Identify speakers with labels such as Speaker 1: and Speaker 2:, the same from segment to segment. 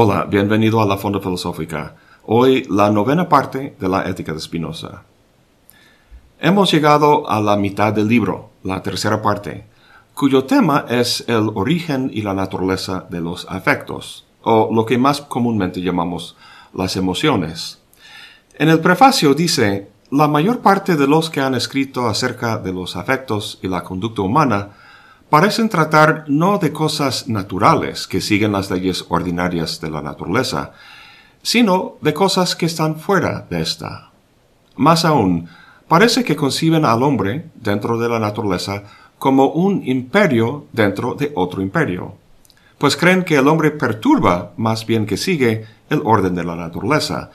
Speaker 1: Hola, bienvenido a la Fonda Filosófica. Hoy la novena parte de la Ética de Spinoza. Hemos llegado a la mitad del libro, la tercera parte, cuyo tema es el origen y la naturaleza de los afectos, o lo que más comúnmente llamamos las emociones. En el prefacio dice, la mayor parte de los que han escrito acerca de los afectos y la conducta humana parecen tratar no de cosas naturales que siguen las leyes ordinarias de la naturaleza, sino de cosas que están fuera de esta. Más aún, parece que conciben al hombre, dentro de la naturaleza, como un imperio dentro de otro imperio, pues creen que el hombre perturba más bien que sigue el orden de la naturaleza,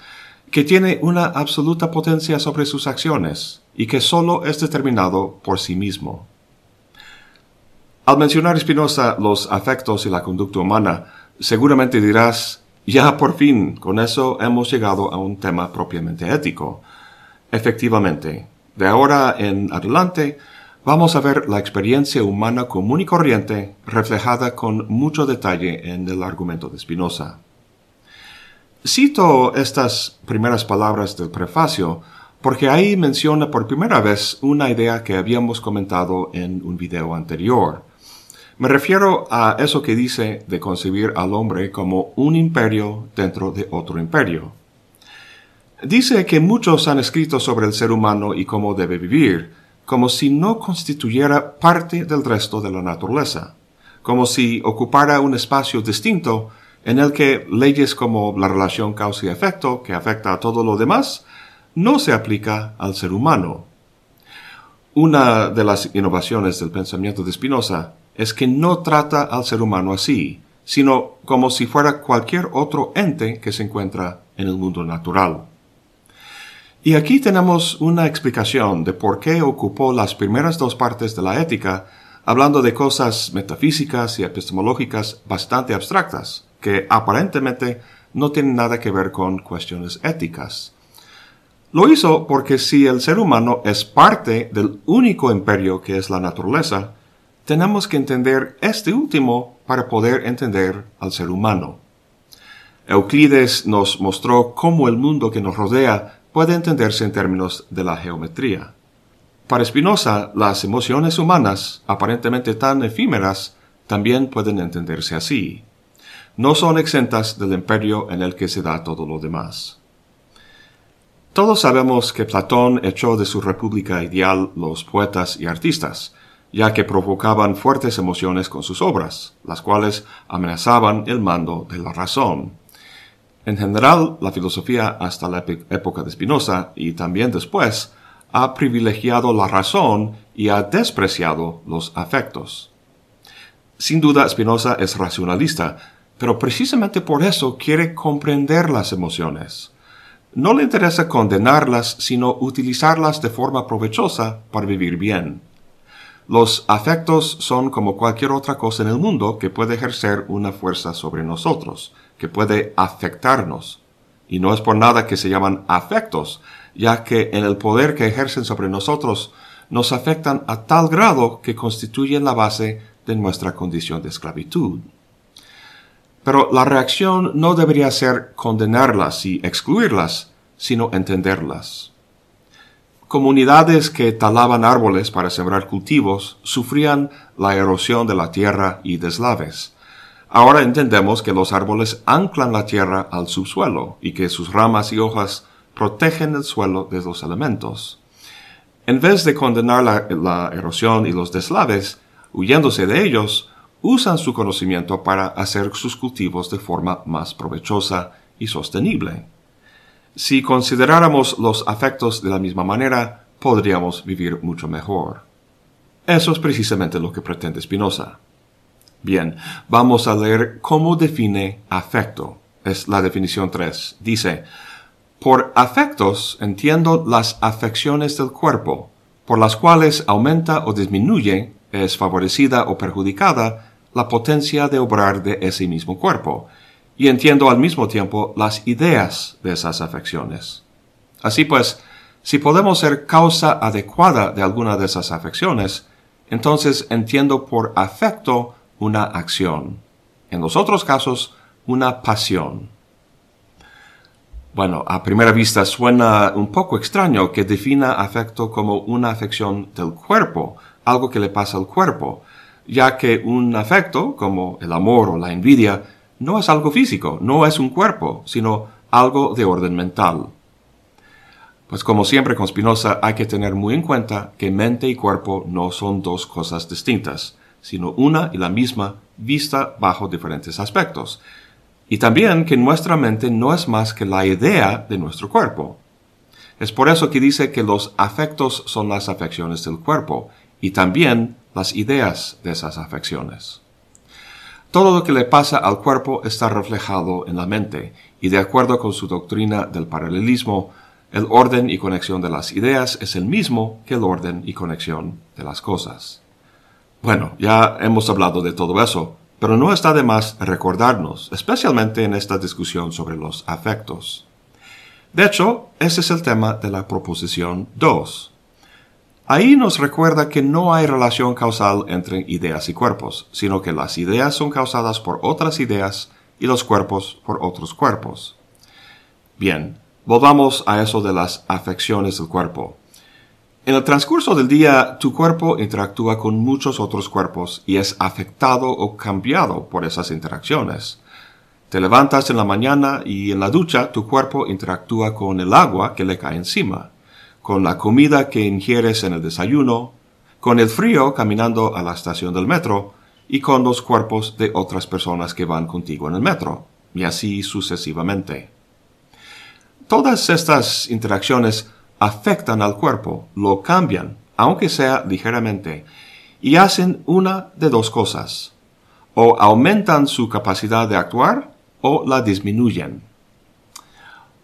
Speaker 1: que tiene una absoluta potencia sobre sus acciones y que sólo es determinado por sí mismo. Al mencionar Spinoza los afectos y la conducta humana, seguramente dirás, ya por fin, con eso hemos llegado a un tema propiamente ético. Efectivamente, de ahora en adelante, vamos a ver la experiencia humana común y corriente reflejada con mucho detalle en el argumento de Spinoza. Cito estas primeras palabras del prefacio porque ahí menciona por primera vez una idea que habíamos comentado en un video anterior. Me refiero a eso que dice de concebir al hombre como un imperio dentro de otro imperio. Dice que muchos han escrito sobre el ser humano y cómo debe vivir, como si no constituyera parte del resto de la naturaleza, como si ocupara un espacio distinto en el que leyes como la relación causa y efecto, que afecta a todo lo demás, no se aplica al ser humano. Una de las innovaciones del pensamiento de Spinoza es que no trata al ser humano así, sino como si fuera cualquier otro ente que se encuentra en el mundo natural. Y aquí tenemos una explicación de por qué ocupó las primeras dos partes de la ética hablando de cosas metafísicas y epistemológicas bastante abstractas, que aparentemente no tienen nada que ver con cuestiones éticas. Lo hizo porque si el ser humano es parte del único imperio que es la naturaleza, tenemos que entender este último para poder entender al ser humano. Euclides nos mostró cómo el mundo que nos rodea puede entenderse en términos de la geometría. Para Spinoza, las emociones humanas, aparentemente tan efímeras, también pueden entenderse así. No son exentas del imperio en el que se da todo lo demás. Todos sabemos que Platón echó de su república ideal los poetas y artistas, ya que provocaban fuertes emociones con sus obras, las cuales amenazaban el mando de la razón. En general, la filosofía hasta la época de Spinoza y también después ha privilegiado la razón y ha despreciado los afectos. Sin duda, Spinoza es racionalista, pero precisamente por eso quiere comprender las emociones. No le interesa condenarlas, sino utilizarlas de forma provechosa para vivir bien. Los afectos son como cualquier otra cosa en el mundo que puede ejercer una fuerza sobre nosotros, que puede afectarnos. Y no es por nada que se llaman afectos, ya que en el poder que ejercen sobre nosotros nos afectan a tal grado que constituyen la base de nuestra condición de esclavitud. Pero la reacción no debería ser condenarlas y excluirlas, sino entenderlas. Comunidades que talaban árboles para sembrar cultivos sufrían la erosión de la tierra y deslaves. Ahora entendemos que los árboles anclan la tierra al subsuelo y que sus ramas y hojas protegen el suelo de los elementos. En vez de condenar la, la erosión y los deslaves, huyéndose de ellos, usan su conocimiento para hacer sus cultivos de forma más provechosa y sostenible. Si consideráramos los afectos de la misma manera, podríamos vivir mucho mejor. Eso es precisamente lo que pretende Spinoza. Bien, vamos a leer cómo define afecto. Es la definición 3. Dice, por afectos entiendo las afecciones del cuerpo, por las cuales aumenta o disminuye, es favorecida o perjudicada la potencia de obrar de ese mismo cuerpo, y entiendo al mismo tiempo las ideas de esas afecciones. Así pues, si podemos ser causa adecuada de alguna de esas afecciones, entonces entiendo por afecto una acción. En los otros casos, una pasión. Bueno, a primera vista suena un poco extraño que defina afecto como una afección del cuerpo, algo que le pasa al cuerpo, ya que un afecto, como el amor o la envidia, no es algo físico, no es un cuerpo, sino algo de orden mental. Pues como siempre con Spinoza hay que tener muy en cuenta que mente y cuerpo no son dos cosas distintas, sino una y la misma vista bajo diferentes aspectos, y también que nuestra mente no es más que la idea de nuestro cuerpo. Es por eso que dice que los afectos son las afecciones del cuerpo y también las ideas de esas afecciones. Todo lo que le pasa al cuerpo está reflejado en la mente y de acuerdo con su doctrina del paralelismo, el orden y conexión de las ideas es el mismo que el orden y conexión de las cosas. Bueno, ya hemos hablado de todo eso, pero no está de más recordarnos, especialmente en esta discusión sobre los afectos. De hecho, ese es el tema de la proposición 2. Ahí nos recuerda que no hay relación causal entre ideas y cuerpos, sino que las ideas son causadas por otras ideas y los cuerpos por otros cuerpos. Bien, volvamos a eso de las afecciones del cuerpo. En el transcurso del día, tu cuerpo interactúa con muchos otros cuerpos y es afectado o cambiado por esas interacciones. Te levantas en la mañana y en la ducha tu cuerpo interactúa con el agua que le cae encima, con la comida que ingieres en el desayuno, con el frío caminando a la estación del metro y con los cuerpos de otras personas que van contigo en el metro, y así sucesivamente. Todas estas interacciones afectan al cuerpo, lo cambian, aunque sea ligeramente, y hacen una de dos cosas. O aumentan su capacidad de actuar o la disminuyen.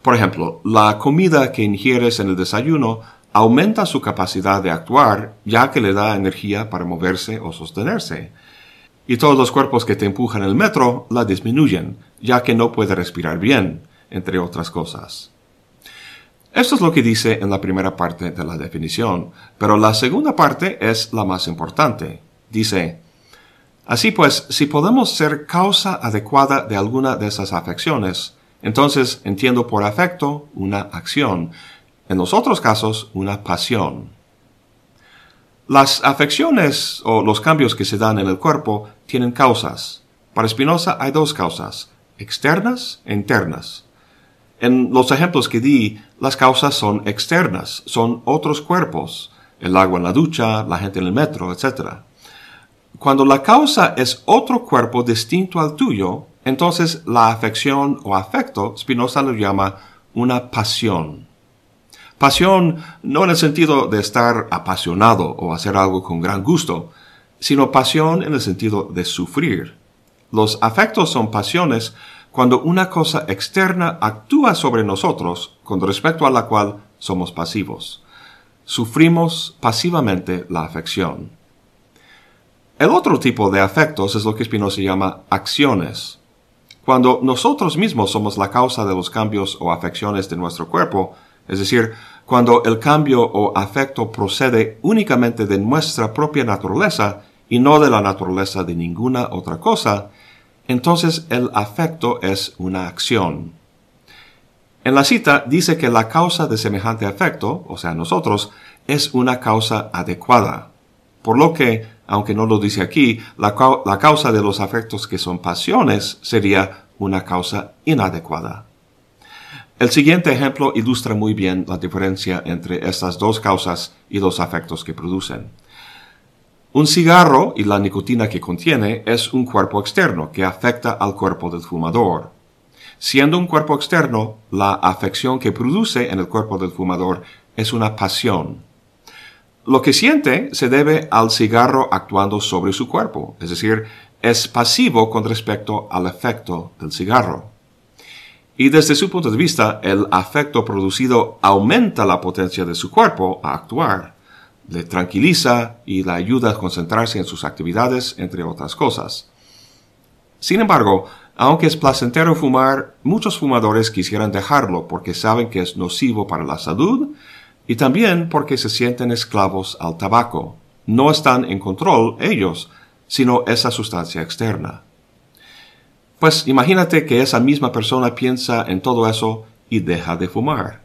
Speaker 1: Por ejemplo, la comida que ingieres en el desayuno aumenta su capacidad de actuar ya que le da energía para moverse o sostenerse. Y todos los cuerpos que te empujan el metro la disminuyen ya que no puede respirar bien, entre otras cosas. Esto es lo que dice en la primera parte de la definición, pero la segunda parte es la más importante. Dice, Así pues, si podemos ser causa adecuada de alguna de esas afecciones, entonces entiendo por afecto una acción, en los otros casos una pasión. Las afecciones o los cambios que se dan en el cuerpo tienen causas. Para Spinoza hay dos causas, externas e internas. En los ejemplos que di, las causas son externas, son otros cuerpos, el agua en la ducha, la gente en el metro, etc. Cuando la causa es otro cuerpo distinto al tuyo, entonces la afección o afecto, Spinoza lo llama una pasión. Pasión no en el sentido de estar apasionado o hacer algo con gran gusto, sino pasión en el sentido de sufrir. Los afectos son pasiones cuando una cosa externa actúa sobre nosotros con respecto a la cual somos pasivos. Sufrimos pasivamente la afección. El otro tipo de afectos es lo que Spinoza llama acciones. Cuando nosotros mismos somos la causa de los cambios o afecciones de nuestro cuerpo, es decir, cuando el cambio o afecto procede únicamente de nuestra propia naturaleza y no de la naturaleza de ninguna otra cosa, entonces el afecto es una acción. En la cita dice que la causa de semejante afecto, o sea, nosotros, es una causa adecuada. Por lo que, aunque no lo dice aquí, la, causa de los afectos que son pasiones sería una causa inadecuada. El siguiente ejemplo ilustra muy bien la diferencia entre estas dos causas y los afectos que producen. Un cigarro y la nicotina que contiene es un cuerpo externo que afecta al cuerpo del fumador. Siendo un cuerpo externo, la afección que produce en el cuerpo del fumador es una pasión. Lo que siente se debe al cigarro actuando sobre su cuerpo, es decir, es pasivo con respecto al efecto del cigarro. Y desde su punto de vista, el afecto producido aumenta la potencia de su cuerpo a actuar le tranquiliza y le ayuda a concentrarse en sus actividades, entre otras cosas. Sin embargo, aunque es placentero fumar, muchos fumadores quisieran dejarlo porque saben que es nocivo para la salud y también porque se sienten esclavos al tabaco. No están en control ellos, sino esa sustancia externa. Pues imagínate que esa misma persona piensa en todo eso y deja de fumar.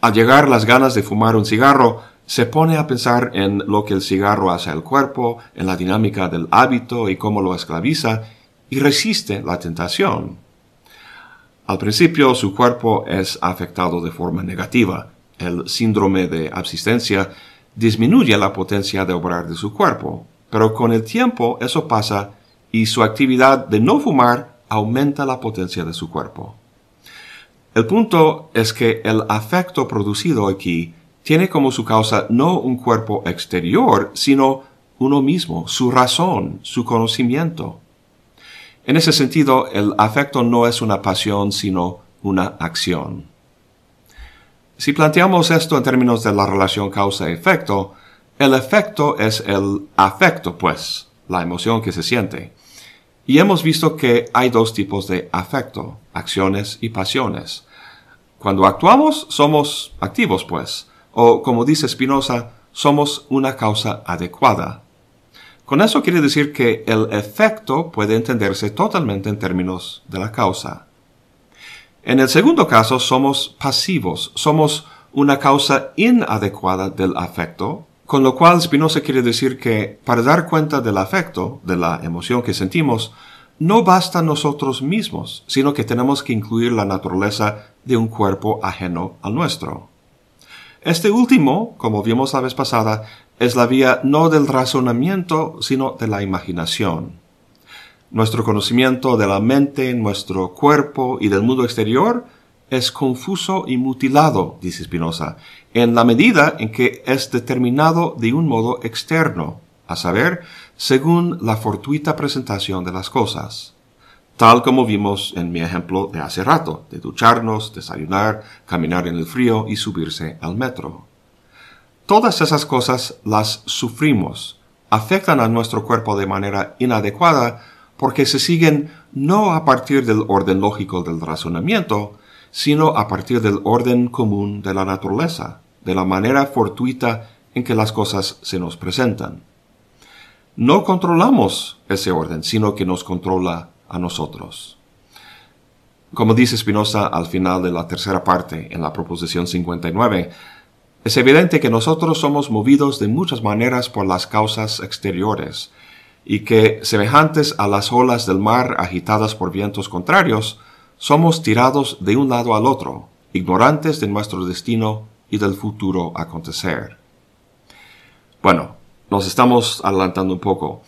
Speaker 1: Al llegar las ganas de fumar un cigarro, se pone a pensar en lo que el cigarro hace al cuerpo, en la dinámica del hábito y cómo lo esclaviza, y resiste la tentación. Al principio su cuerpo es afectado de forma negativa. El síndrome de absistencia disminuye la potencia de obrar de su cuerpo, pero con el tiempo eso pasa y su actividad de no fumar aumenta la potencia de su cuerpo. El punto es que el afecto producido aquí tiene como su causa no un cuerpo exterior, sino uno mismo, su razón, su conocimiento. En ese sentido, el afecto no es una pasión, sino una acción. Si planteamos esto en términos de la relación causa-efecto, el efecto es el afecto, pues, la emoción que se siente. Y hemos visto que hay dos tipos de afecto, acciones y pasiones. Cuando actuamos, somos activos, pues, o como dice Spinoza, somos una causa adecuada. Con eso quiere decir que el efecto puede entenderse totalmente en términos de la causa. En el segundo caso somos pasivos, somos una causa inadecuada del afecto, con lo cual Spinoza quiere decir que para dar cuenta del afecto, de la emoción que sentimos, no basta nosotros mismos, sino que tenemos que incluir la naturaleza de un cuerpo ajeno al nuestro. Este último, como vimos la vez pasada, es la vía no del razonamiento, sino de la imaginación. Nuestro conocimiento de la mente, nuestro cuerpo y del mundo exterior es confuso y mutilado, dice Spinoza, en la medida en que es determinado de un modo externo, a saber, según la fortuita presentación de las cosas tal como vimos en mi ejemplo de hace rato, de ducharnos, desayunar, caminar en el frío y subirse al metro. Todas esas cosas las sufrimos, afectan a nuestro cuerpo de manera inadecuada porque se siguen no a partir del orden lógico del razonamiento, sino a partir del orden común de la naturaleza, de la manera fortuita en que las cosas se nos presentan. No controlamos ese orden, sino que nos controla a nosotros. Como dice Spinoza al final de la tercera parte en la proposición 59, es evidente que nosotros somos movidos de muchas maneras por las causas exteriores, y que, semejantes a las olas del mar agitadas por vientos contrarios, somos tirados de un lado al otro, ignorantes de nuestro destino y del futuro acontecer. Bueno, nos estamos adelantando un poco.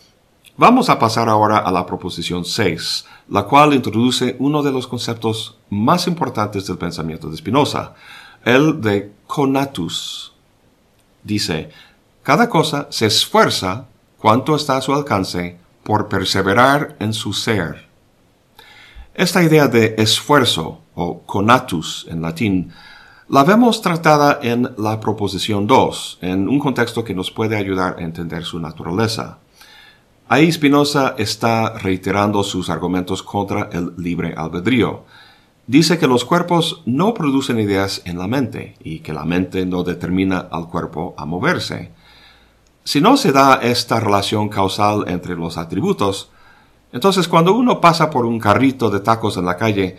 Speaker 1: Vamos a pasar ahora a la proposición 6, la cual introduce uno de los conceptos más importantes del pensamiento de Spinoza, el de conatus. Dice, cada cosa se esfuerza cuanto está a su alcance por perseverar en su ser. Esta idea de esfuerzo, o conatus en latín, la vemos tratada en la proposición 2, en un contexto que nos puede ayudar a entender su naturaleza. Ahí Spinoza está reiterando sus argumentos contra el libre albedrío. Dice que los cuerpos no producen ideas en la mente y que la mente no determina al cuerpo a moverse. Si no se da esta relación causal entre los atributos, entonces cuando uno pasa por un carrito de tacos en la calle,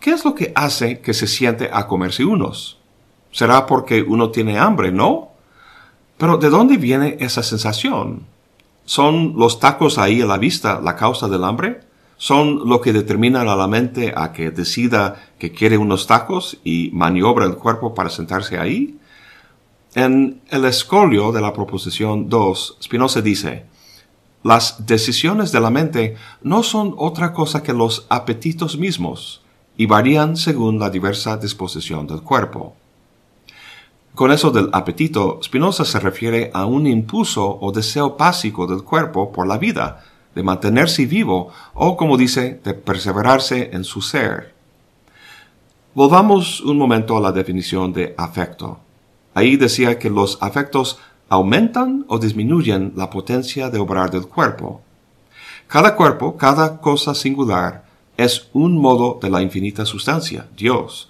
Speaker 1: ¿qué es lo que hace que se siente a comerse unos? Será porque uno tiene hambre, ¿no? Pero ¿de dónde viene esa sensación? ¿Son los tacos ahí a la vista la causa del hambre? ¿Son lo que determina a la mente a que decida que quiere unos tacos y maniobra el cuerpo para sentarse ahí? En el escolio de la proposición 2, Spinoza dice, las decisiones de la mente no son otra cosa que los apetitos mismos y varían según la diversa disposición del cuerpo. Con eso del apetito, Spinoza se refiere a un impulso o deseo básico del cuerpo por la vida, de mantenerse vivo o, como dice, de perseverarse en su ser. Volvamos un momento a la definición de afecto. Ahí decía que los afectos aumentan o disminuyen la potencia de obrar del cuerpo. Cada cuerpo, cada cosa singular, es un modo de la infinita sustancia, Dios,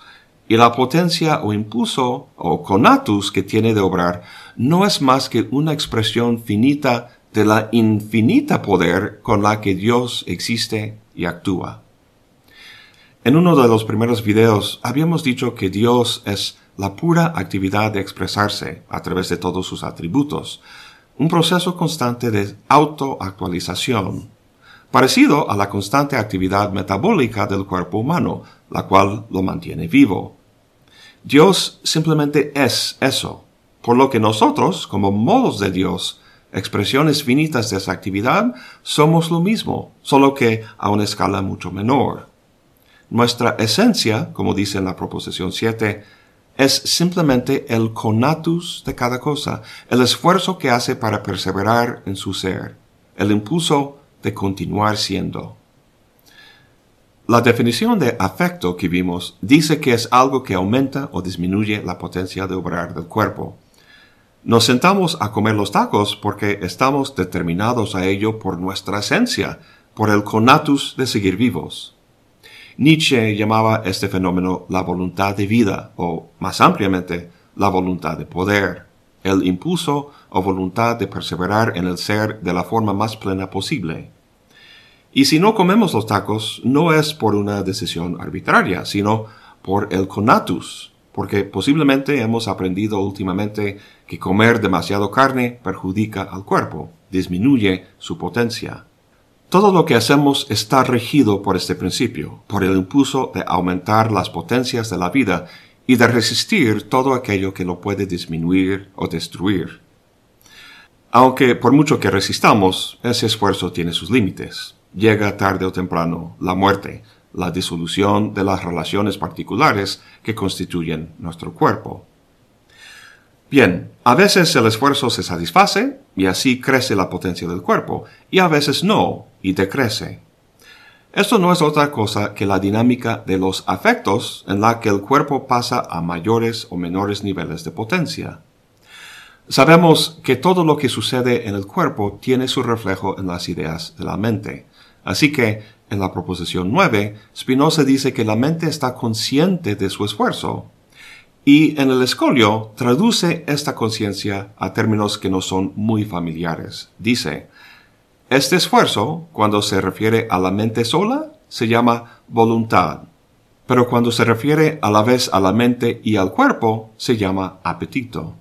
Speaker 1: y la potencia o impulso o conatus que tiene de obrar no es más que una expresión finita de la infinita poder con la que Dios existe y actúa. En uno de los primeros videos habíamos dicho que Dios es la pura actividad de expresarse a través de todos sus atributos, un proceso constante de autoactualización, parecido a la constante actividad metabólica del cuerpo humano, la cual lo mantiene vivo. Dios simplemente es eso, por lo que nosotros, como modos de Dios, expresiones finitas de esa actividad, somos lo mismo, solo que a una escala mucho menor. Nuestra esencia, como dice en la proposición 7, es simplemente el conatus de cada cosa, el esfuerzo que hace para perseverar en su ser, el impulso de continuar siendo. La definición de afecto que vimos dice que es algo que aumenta o disminuye la potencia de obrar del cuerpo. Nos sentamos a comer los tacos porque estamos determinados a ello por nuestra esencia, por el conatus de seguir vivos. Nietzsche llamaba este fenómeno la voluntad de vida, o más ampliamente, la voluntad de poder, el impulso o voluntad de perseverar en el ser de la forma más plena posible. Y si no comemos los tacos, no es por una decisión arbitraria, sino por el conatus, porque posiblemente hemos aprendido últimamente que comer demasiado carne perjudica al cuerpo, disminuye su potencia. Todo lo que hacemos está regido por este principio, por el impulso de aumentar las potencias de la vida y de resistir todo aquello que lo puede disminuir o destruir. Aunque por mucho que resistamos, ese esfuerzo tiene sus límites. Llega tarde o temprano la muerte, la disolución de las relaciones particulares que constituyen nuestro cuerpo. Bien, a veces el esfuerzo se satisface y así crece la potencia del cuerpo, y a veces no, y decrece. Esto no es otra cosa que la dinámica de los afectos en la que el cuerpo pasa a mayores o menores niveles de potencia. Sabemos que todo lo que sucede en el cuerpo tiene su reflejo en las ideas de la mente. Así que, en la proposición 9, Spinoza dice que la mente está consciente de su esfuerzo, y en el escolio traduce esta conciencia a términos que no son muy familiares. Dice, este esfuerzo, cuando se refiere a la mente sola, se llama voluntad, pero cuando se refiere a la vez a la mente y al cuerpo, se llama apetito.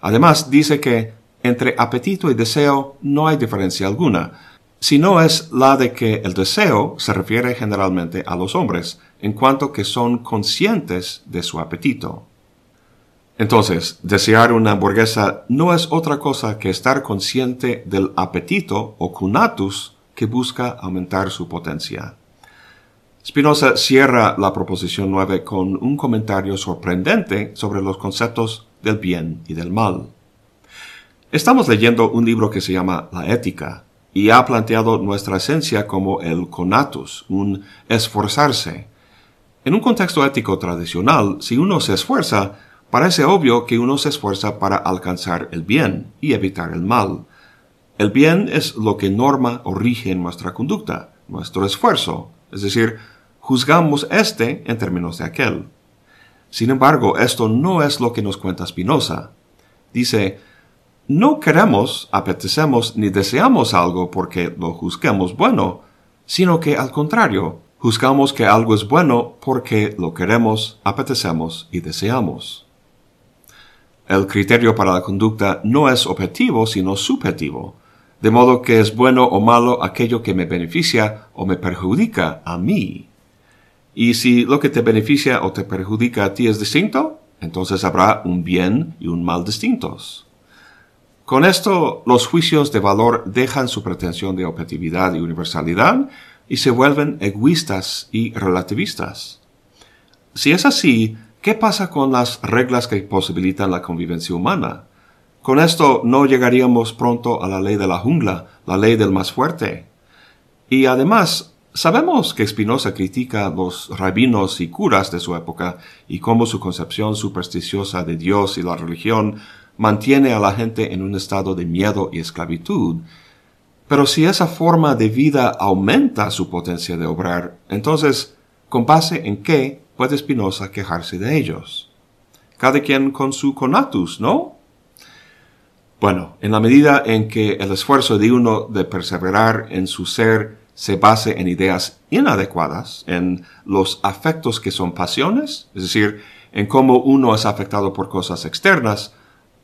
Speaker 1: Además, dice que entre apetito y deseo no hay diferencia alguna, sino es la de que el deseo se refiere generalmente a los hombres, en cuanto que son conscientes de su apetito. Entonces, desear una hamburguesa no es otra cosa que estar consciente del apetito o cunatus que busca aumentar su potencia. Spinoza cierra la proposición 9 con un comentario sorprendente sobre los conceptos del bien y del mal. Estamos leyendo un libro que se llama La Ética y ha planteado nuestra esencia como el conatus, un esforzarse, en un contexto ético tradicional, si uno se esfuerza, parece obvio que uno se esfuerza para alcanzar el bien y evitar el mal. El bien es lo que norma o rige nuestra conducta, nuestro esfuerzo, es decir, juzgamos este en términos de aquel. Sin embargo, esto no es lo que nos cuenta Spinoza. Dice, no queremos, apetecemos ni deseamos algo porque lo juzguemos bueno, sino que al contrario, Juzgamos que algo es bueno porque lo queremos, apetecemos y deseamos. El criterio para la conducta no es objetivo, sino subjetivo, de modo que es bueno o malo aquello que me beneficia o me perjudica a mí. Y si lo que te beneficia o te perjudica a ti es distinto, entonces habrá un bien y un mal distintos. Con esto, los juicios de valor dejan su pretensión de objetividad y universalidad y se vuelven egoístas y relativistas. Si es así, ¿qué pasa con las reglas que posibilitan la convivencia humana? Con esto no llegaríamos pronto a la ley de la jungla, la ley del más fuerte. Y además, sabemos que Spinoza critica a los rabinos y curas de su época y cómo su concepción supersticiosa de Dios y la religión mantiene a la gente en un estado de miedo y esclavitud, pero si esa forma de vida aumenta su potencia de obrar, entonces, ¿con base en qué puede Spinoza quejarse de ellos? Cada quien con su conatus, ¿no? Bueno, en la medida en que el esfuerzo de uno de perseverar en su ser se base en ideas inadecuadas, en los afectos que son pasiones, es decir, en cómo uno es afectado por cosas externas,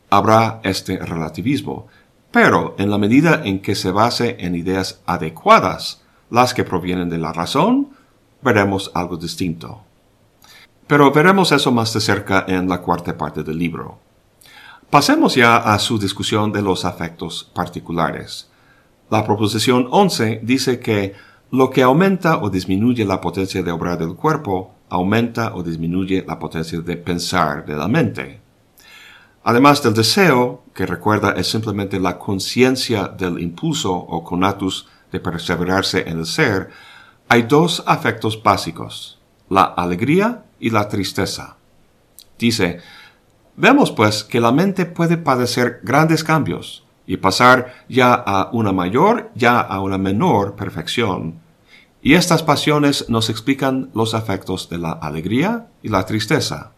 Speaker 1: habrá este relativismo. Pero en la medida en que se base en ideas adecuadas, las que provienen de la razón, veremos algo distinto. Pero veremos eso más de cerca en la cuarta parte del libro. Pasemos ya a su discusión de los afectos particulares. La proposición 11 dice que lo que aumenta o disminuye la potencia de obrar del cuerpo, aumenta o disminuye la potencia de pensar de la mente. Además del deseo, que recuerda es simplemente la conciencia del impulso o conatus de perseverarse en el ser, hay dos afectos básicos, la alegría y la tristeza. Dice, vemos pues que la mente puede padecer grandes cambios y pasar ya a una mayor, ya a una menor perfección. Y estas pasiones nos explican los afectos de la alegría y la tristeza.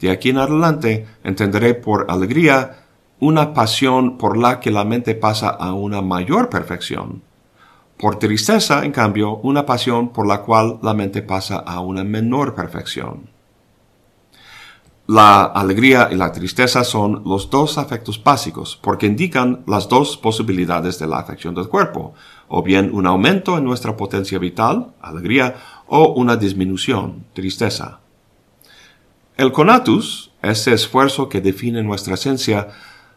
Speaker 1: De aquí en adelante entenderé por alegría una pasión por la que la mente pasa a una mayor perfección. Por tristeza, en cambio, una pasión por la cual la mente pasa a una menor perfección. La alegría y la tristeza son los dos afectos básicos porque indican las dos posibilidades de la afección del cuerpo, o bien un aumento en nuestra potencia vital, alegría, o una disminución, tristeza. El conatus, ese esfuerzo que define nuestra esencia,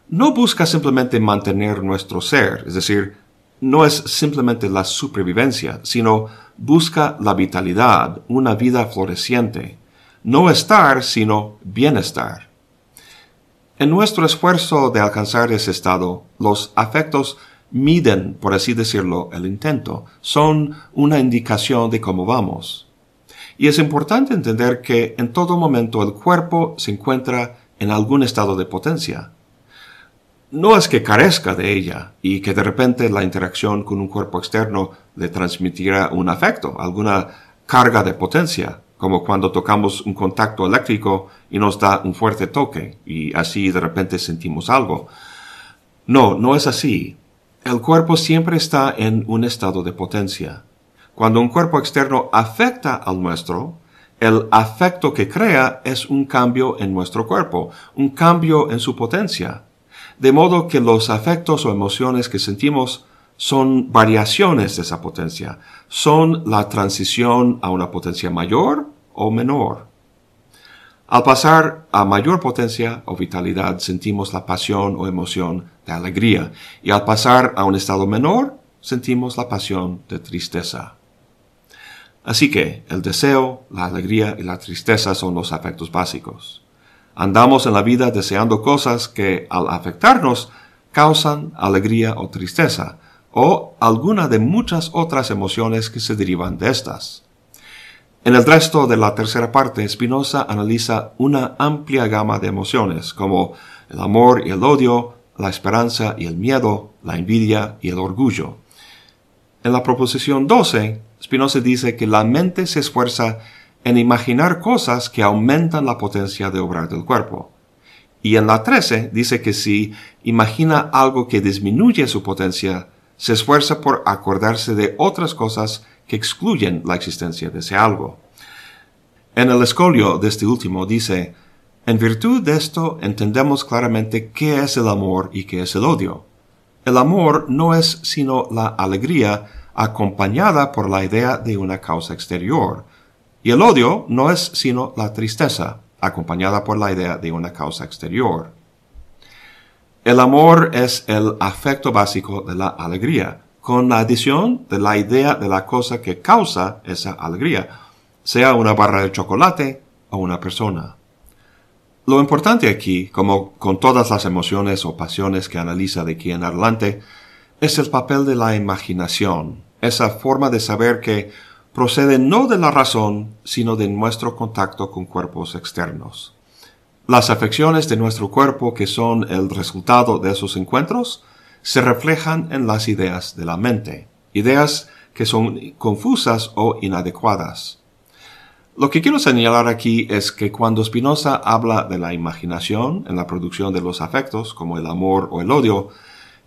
Speaker 1: no busca simplemente mantener nuestro ser, es decir, no es simplemente la supervivencia, sino busca la vitalidad, una vida floreciente. No estar, sino bienestar. En nuestro esfuerzo de alcanzar ese estado, los afectos miden, por así decirlo, el intento, son una indicación de cómo vamos. Y es importante entender que en todo momento el cuerpo se encuentra en algún estado de potencia. No es que carezca de ella y que de repente la interacción con un cuerpo externo le transmitirá un afecto, alguna carga de potencia, como cuando tocamos un contacto eléctrico y nos da un fuerte toque y así de repente sentimos algo. No, no es así. El cuerpo siempre está en un estado de potencia. Cuando un cuerpo externo afecta al nuestro, el afecto que crea es un cambio en nuestro cuerpo, un cambio en su potencia. De modo que los afectos o emociones que sentimos son variaciones de esa potencia, son la transición a una potencia mayor o menor. Al pasar a mayor potencia o vitalidad sentimos la pasión o emoción de alegría y al pasar a un estado menor sentimos la pasión de tristeza. Así que el deseo, la alegría y la tristeza son los afectos básicos. Andamos en la vida deseando cosas que al afectarnos causan alegría o tristeza, o alguna de muchas otras emociones que se derivan de estas. En el resto de la tercera parte, Spinoza analiza una amplia gama de emociones, como el amor y el odio, la esperanza y el miedo, la envidia y el orgullo. En la proposición 12, Spinoza dice que la mente se esfuerza en imaginar cosas que aumentan la potencia de obrar del cuerpo. Y en la 13 dice que si imagina algo que disminuye su potencia, se esfuerza por acordarse de otras cosas que excluyen la existencia de ese algo. En el escolio de este último dice, en virtud de esto entendemos claramente qué es el amor y qué es el odio. El amor no es sino la alegría acompañada por la idea de una causa exterior, y el odio no es sino la tristeza, acompañada por la idea de una causa exterior. El amor es el afecto básico de la alegría, con la adición de la idea de la cosa que causa esa alegría, sea una barra de chocolate o una persona. Lo importante aquí, como con todas las emociones o pasiones que analiza de aquí en adelante, es el papel de la imaginación, esa forma de saber que procede no de la razón, sino de nuestro contacto con cuerpos externos. Las afecciones de nuestro cuerpo que son el resultado de esos encuentros se reflejan en las ideas de la mente, ideas que son confusas o inadecuadas. Lo que quiero señalar aquí es que cuando Spinoza habla de la imaginación en la producción de los afectos, como el amor o el odio,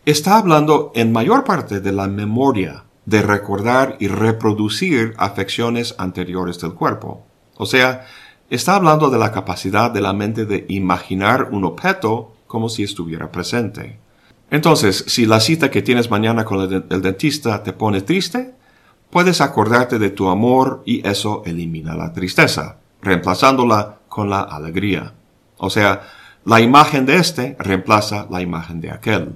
Speaker 1: está hablando en mayor parte de la memoria, de recordar y reproducir afecciones anteriores del cuerpo. O sea, está hablando de la capacidad de la mente de imaginar un objeto como si estuviera presente. Entonces, si la cita que tienes mañana con el, dentista te pone triste, puedes acordarte de tu amor y eso elimina la tristeza, reemplazándola con la alegría. O sea, la imagen de este reemplaza la imagen de aquel.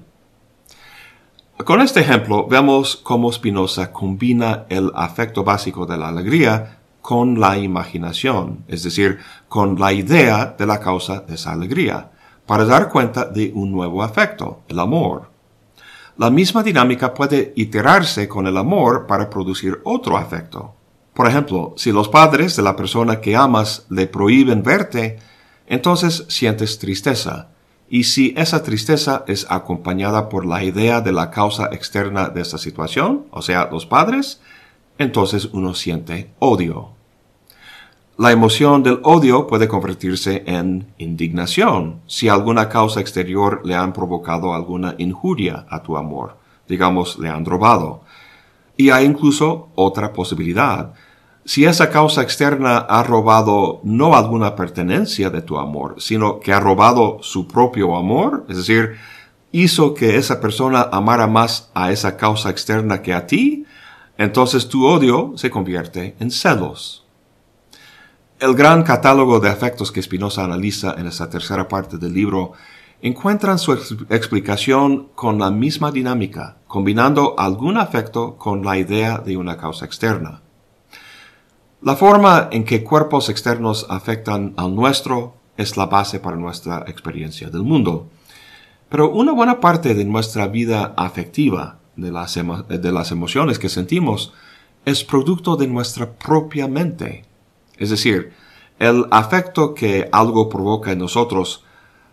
Speaker 1: Con este ejemplo vemos cómo Spinoza combina el afecto básico de la alegría con la imaginación, es decir, con la idea de la causa de esa alegría, para dar cuenta de un nuevo afecto, el amor. La misma dinámica puede iterarse con el amor para producir otro afecto. Por ejemplo, si los padres de la persona que amas le prohíben verte, entonces sientes tristeza. Y si esa tristeza es acompañada por la idea de la causa externa de esta situación, o sea, los padres, entonces uno siente odio. La emoción del odio puede convertirse en indignación si alguna causa exterior le han provocado alguna injuria a tu amor, digamos, le han robado. Y hay incluso otra posibilidad. Si esa causa externa ha robado no alguna pertenencia de tu amor, sino que ha robado su propio amor, es decir, hizo que esa persona amara más a esa causa externa que a ti, entonces tu odio se convierte en celos. El gran catálogo de afectos que Spinoza analiza en esta tercera parte del libro encuentran su explicación con la misma dinámica, combinando algún afecto con la idea de una causa externa. La forma en que cuerpos externos afectan al nuestro es la base para nuestra experiencia del mundo. Pero una buena parte de nuestra vida afectiva, de las, emociones que sentimos, es producto de nuestra propia mente, es decir, el afecto que algo provoca en nosotros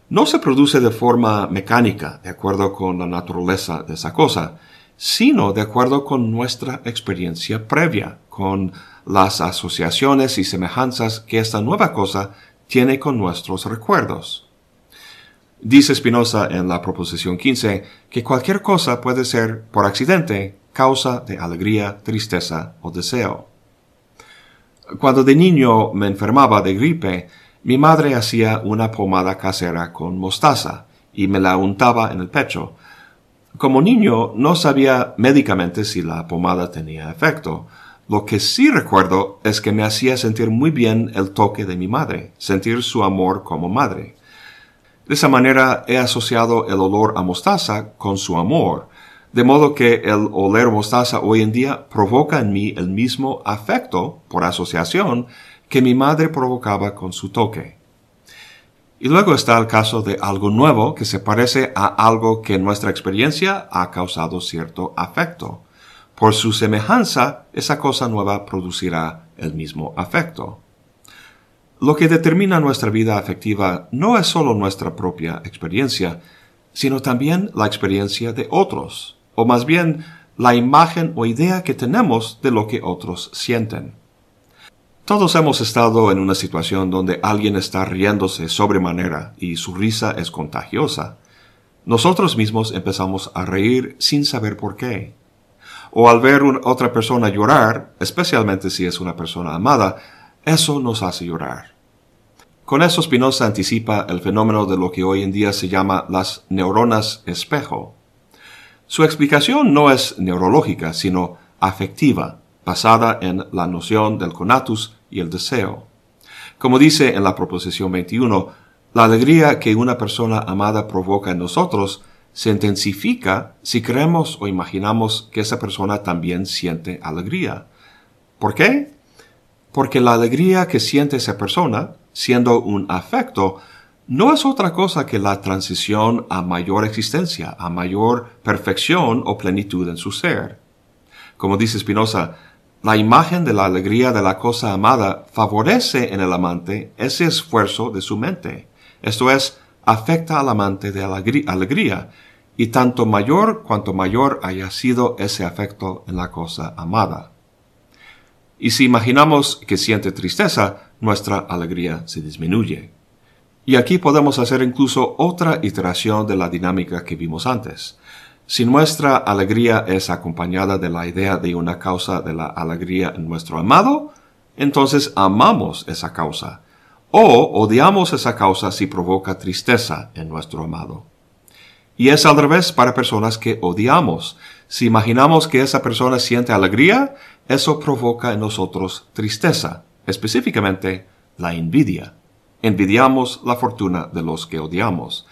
Speaker 1: no se produce de forma mecánica, de acuerdo con la naturaleza de esa cosa, sino de acuerdo con nuestra experiencia previa, con las asociaciones y semejanzas que esta nueva cosa tiene con nuestros recuerdos. Dice Spinoza en la proposición 15 que cualquier cosa puede ser, por accidente, causa de alegría, tristeza o deseo. Cuando de niño me enfermaba de gripe, mi madre hacía una pomada casera con mostaza y me la untaba en el pecho. Como niño no sabía médicamente si la pomada tenía efecto. Lo que sí recuerdo es que me hacía sentir muy bien el toque de mi madre, sentir su amor como madre. De esa manera he asociado el olor a mostaza con su amor, de modo que el oler mostaza hoy en día provoca en mí el mismo afecto, por asociación, que mi madre provocaba con su toque. Y luego está el caso de algo nuevo que se parece a algo que en nuestra experiencia ha causado cierto afecto. Por su semejanza, esa cosa nueva producirá el mismo afecto. Lo que determina nuestra vida afectiva no es solo nuestra propia experiencia, sino también la experiencia de otros, o más bien la imagen o idea que tenemos de lo que otros sienten. Todos hemos estado en una situación donde alguien está riéndose sobremanera y su risa es contagiosa. Nosotros mismos empezamos a reír sin saber por qué. O al ver otra persona llorar, especialmente si es una persona amada, eso nos hace llorar. Con eso Spinoza anticipa el fenómeno de lo que hoy en día se llama las neuronas espejo, su explicación no es neurológica, sino afectiva, basada en la noción del conatus y el deseo. Como dice en la proposición 21, la alegría que una persona amada provoca en nosotros se intensifica si creemos o imaginamos que esa persona también siente alegría. ¿Por qué? Porque la alegría que siente esa persona, siendo un afecto, no es otra cosa que la transición a mayor existencia, a mayor perfección o plenitud en su ser. Como dice Spinoza, la imagen de la alegría de la cosa amada favorece en el amante ese esfuerzo de su mente. Esto es, afecta al amante de alegría, y tanto mayor cuanto mayor haya sido ese afecto en la cosa amada. Y si imaginamos que siente tristeza, nuestra alegría se disminuye. Y aquí podemos hacer incluso otra iteración de la dinámica que vimos antes. Si nuestra alegría es acompañada de la idea de una causa de la alegría en nuestro amado, entonces amamos esa causa. O odiamos esa causa si provoca tristeza en nuestro amado. Y es al revés para personas que odiamos. Si imaginamos que esa persona siente alegría, eso provoca en nosotros tristeza, específicamente la envidia. Envidiamos la fortuna de los que odiamos.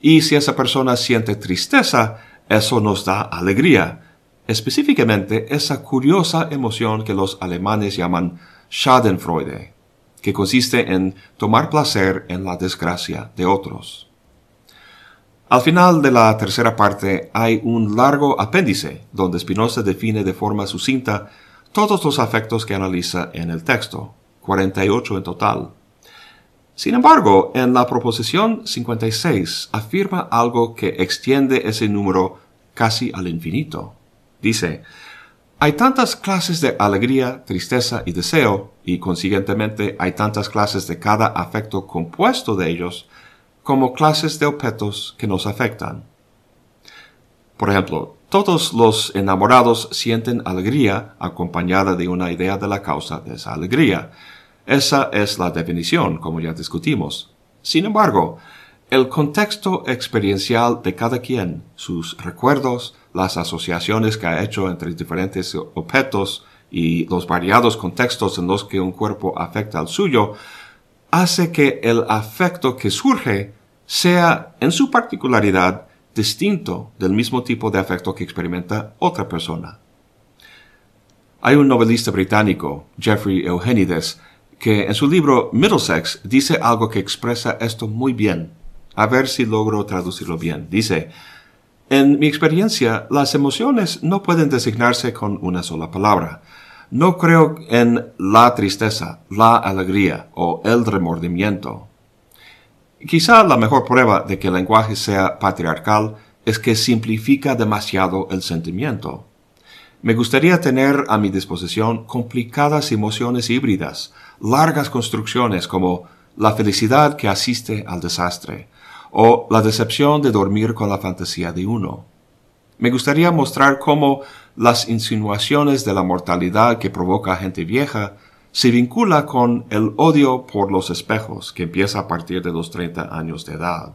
Speaker 1: Y si esa persona siente tristeza, eso nos da alegría, específicamente esa curiosa emoción que los alemanes llaman Schadenfreude, que consiste en tomar placer en la desgracia de otros. Al final de la tercera parte hay un largo apéndice donde Spinoza define de forma sucinta todos los afectos que analiza en el texto, 48 en total. Sin embargo, en la proposición 56 afirma algo que extiende ese número casi al infinito. Dice, hay tantas clases de alegría, tristeza y deseo, y consiguientemente hay tantas clases de cada afecto compuesto de ellos, como clases de objetos que nos afectan. Por ejemplo, todos los enamorados sienten alegría acompañada de una idea de la causa de esa alegría, esa es la definición, como ya discutimos. Sin embargo, el contexto experiencial de cada quien, sus recuerdos, las asociaciones que ha hecho entre diferentes objetos y los variados contextos en los que un cuerpo afecta al suyo, hace que el afecto que surge sea, en su particularidad, distinto del mismo tipo de afecto que experimenta otra persona. Hay un novelista británico, Jeffrey Eugenides, que en su libro Middlesex dice algo que expresa esto muy bien. A ver si logro traducirlo bien. Dice, en mi experiencia, las emociones no pueden designarse con una sola palabra. No creo en la tristeza, la alegría o el remordimiento. Quizá la mejor prueba de que el lenguaje sea patriarcal es que simplifica demasiado el sentimiento. Me gustaría tener a mi disposición complicadas emociones híbridas, largas construcciones como la felicidad que asiste al desastre, o la decepción de dormir con la fantasía de uno. Me gustaría mostrar cómo las insinuaciones de la mortalidad que provoca gente vieja se vincula con el odio por los espejos que empieza a partir de los 30 años de edad.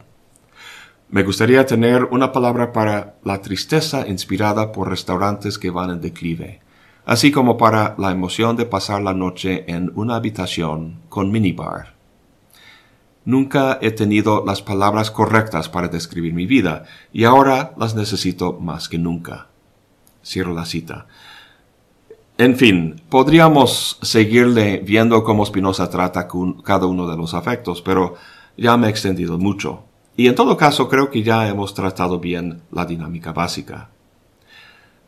Speaker 1: Me gustaría tener una palabra para la tristeza inspirada por restaurantes que van en declive, así como para la emoción de pasar la noche en una habitación con minibar. Nunca he tenido las palabras correctas para describir mi vida, y ahora las necesito más que nunca. Cierro la cita. En fin, podríamos seguirle viendo cómo Spinoza trata cada uno de los afectos, pero ya me he extendido mucho. Y en todo caso creo que ya hemos tratado bien la dinámica básica.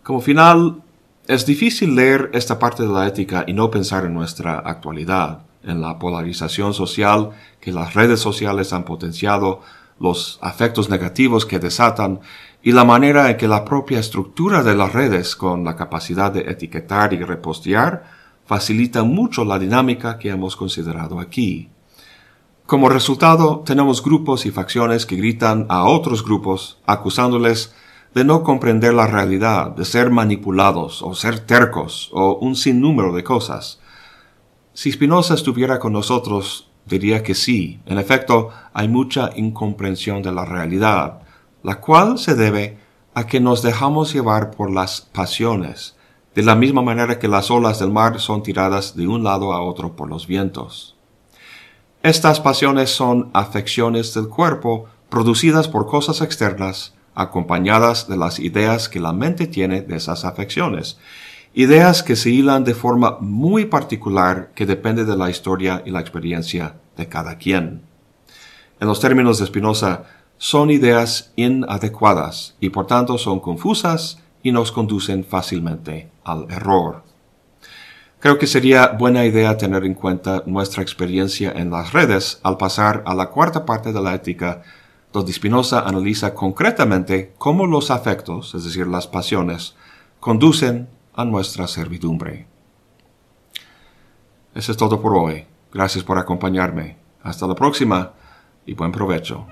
Speaker 1: Como final, es difícil leer esta parte de la ética y no pensar en nuestra actualidad, en la polarización social que las redes sociales han potenciado, los afectos negativos que desatan y la manera en que la propia estructura de las redes con la capacidad de etiquetar y repostear facilita mucho la dinámica que hemos considerado aquí. Como resultado, tenemos grupos y facciones que gritan a otros grupos acusándoles de no comprender la realidad, de ser manipulados o ser tercos o un sinnúmero de cosas. Si Spinoza estuviera con nosotros, diría que sí, en efecto, hay mucha incomprensión de la realidad, la cual se debe a que nos dejamos llevar por las pasiones, de la misma manera que las olas del mar son tiradas de un lado a otro por los vientos. Estas pasiones son afecciones del cuerpo producidas por cosas externas, acompañadas de las ideas que la mente tiene de esas afecciones, ideas que se hilan de forma muy particular que depende de la historia y la experiencia de cada quien. En los términos de Spinoza, son ideas inadecuadas y por tanto son confusas y nos conducen fácilmente al error. Creo que sería buena idea tener en cuenta nuestra experiencia en las redes al pasar a la cuarta parte de la ética, donde Spinoza analiza concretamente cómo los afectos, es decir, las pasiones, conducen a nuestra servidumbre. Eso es todo por hoy. Gracias por acompañarme. Hasta la próxima y buen provecho.